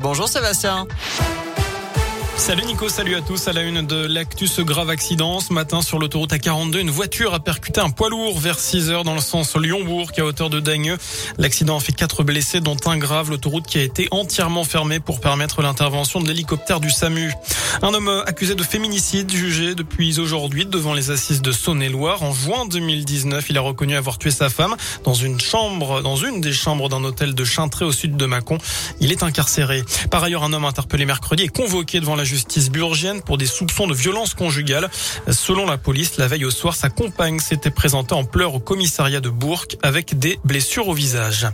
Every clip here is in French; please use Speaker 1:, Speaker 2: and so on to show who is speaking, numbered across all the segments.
Speaker 1: Bonjour Sébastien.
Speaker 2: Salut Nico, salut à tous. À la une de l'actu, ce grave accident. Ce matin, sur l'autoroute A42, une voiture a percuté un poids lourd vers 6 heures dans le sens Lyon-Bourg, à hauteur de Dagneux. L'accident a fait quatre blessés, dont un grave. L'autoroute qui a été entièrement fermée pour permettre l'intervention de l'hélicoptère du SAMU. Un homme accusé de féminicide, jugé depuis aujourd'hui devant les assises de Saône-et-Loire. En juin 2019, il a reconnu avoir tué sa femme dans une chambre, dans une des chambres d'un hôtel de Chintré au sud de Mâcon. Il est incarcéré. Par ailleurs, un homme interpellé mercredi est convoqué devant la justice burgienne pour des soupçons de violence conjugale. Selon la police, la veille au soir, sa compagne s'était présentée en pleurs au commissariat de Bourg avec des blessures au visage.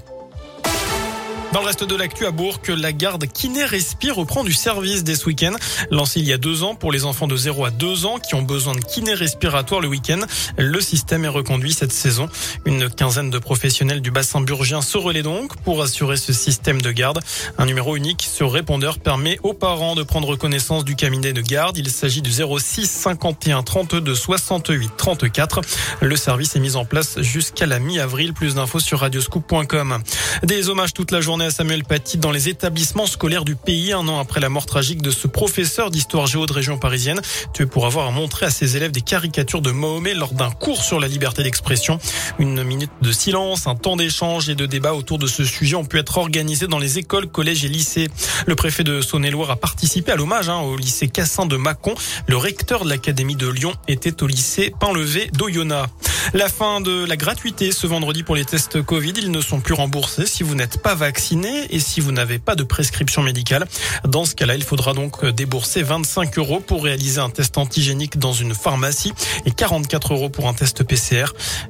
Speaker 2: Dans le reste de l'actu à Bourg, la garde Kiné Respire reprend du service dès ce week-end. Lancé il y a deux ans pour les enfants de 0 à 2 ans qui ont besoin de kiné respiratoire le week-end. Le système est reconduit cette saison. Une quinzaine de professionnels du bassin burgien se relaient donc pour assurer ce système de garde. Un numéro unique sur répondeur permet aux parents de prendre connaissance du cabinet de garde. Il s'agit du 06 51 32 68 34. Le service est mis en place jusqu'à la mi-avril. Plus d'infos sur radioscoop.com. Des hommages toute la journée Samuel Paty dans les établissements scolaires du pays un an après la mort tragique de ce professeur d'histoire géo de région parisienne, tué pour avoir montré à ses élèves des caricatures de Mahomet lors d'un cours sur la liberté d'expression. Une minute de silence, un temps d'échange et de débat autour de ce sujet ont pu être organisés dans les écoles, collèges et lycées. Le préfet de Saône-et-Loire a participé à l'hommage hein, au lycée Cassin de Mâcon. Le recteur de l'académie de Lyon était au lycée Painlevé d'Oyonnax. La fin de la gratuité ce vendredi pour les tests Covid. Ils ne sont plus remboursés si vous n'êtes pas vacciné et si vous n'avez pas de prescription médicale. Dans ce cas-là, il faudra donc débourser 25 euros pour réaliser un test antigénique dans une pharmacie et 44 euros pour un test PCR.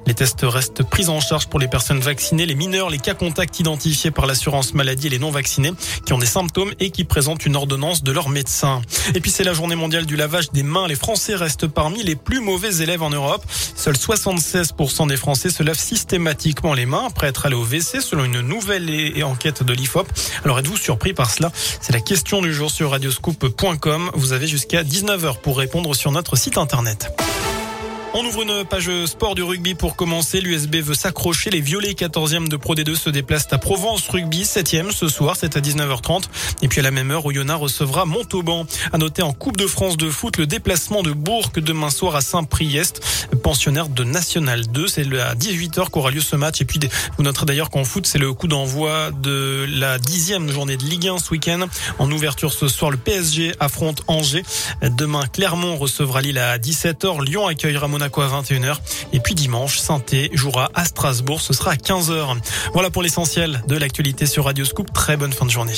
Speaker 2: Les tests restent pris en charge pour les personnes vaccinées, les mineurs, les cas contacts identifiés par l'assurance maladie et les non vaccinés qui ont des symptômes et qui présentent une ordonnance de leur médecin. Et puis c'est la journée mondiale du lavage des mains. Les Français restent parmi les plus mauvais élèves en Europe. Seuls 76% des Français se lavent systématiquement les mains après être allés au WC selon une nouvelle enquête de l'IFOP. Alors êtes-vous surpris par cela? C'est la question du jour sur radioscoop.com. Vous avez jusqu'à 19h pour répondre sur notre site internet. On ouvre une page sport du rugby pour commencer. L'USB veut s'accrocher. Les violets 14e de Pro D2 se déplacent à Provence Rugby 7e ce soir. C'est à 19h30. Et puis à la même heure, Oyonnax recevra Montauban. À noter en Coupe de France de foot le déplacement de Bourg demain soir à Saint-Priest, pensionnaire de National 2. C'est à 18h qu'aura lieu ce match. Et puis vous noterez d'ailleurs qu'en foot, c'est le coup d'envoi de la dixième journée de Ligue 1 ce week-end. En ouverture ce soir, le PSG affronte Angers. Demain, Clermont recevra Lille à 17h. Lyon accueillera Monaco à 21h. Et puis dimanche, saint jouera à Strasbourg. Ce sera à 15h. Voilà pour l'essentiel de l'actualité sur Radio Scoop. Très bonne fin de journée.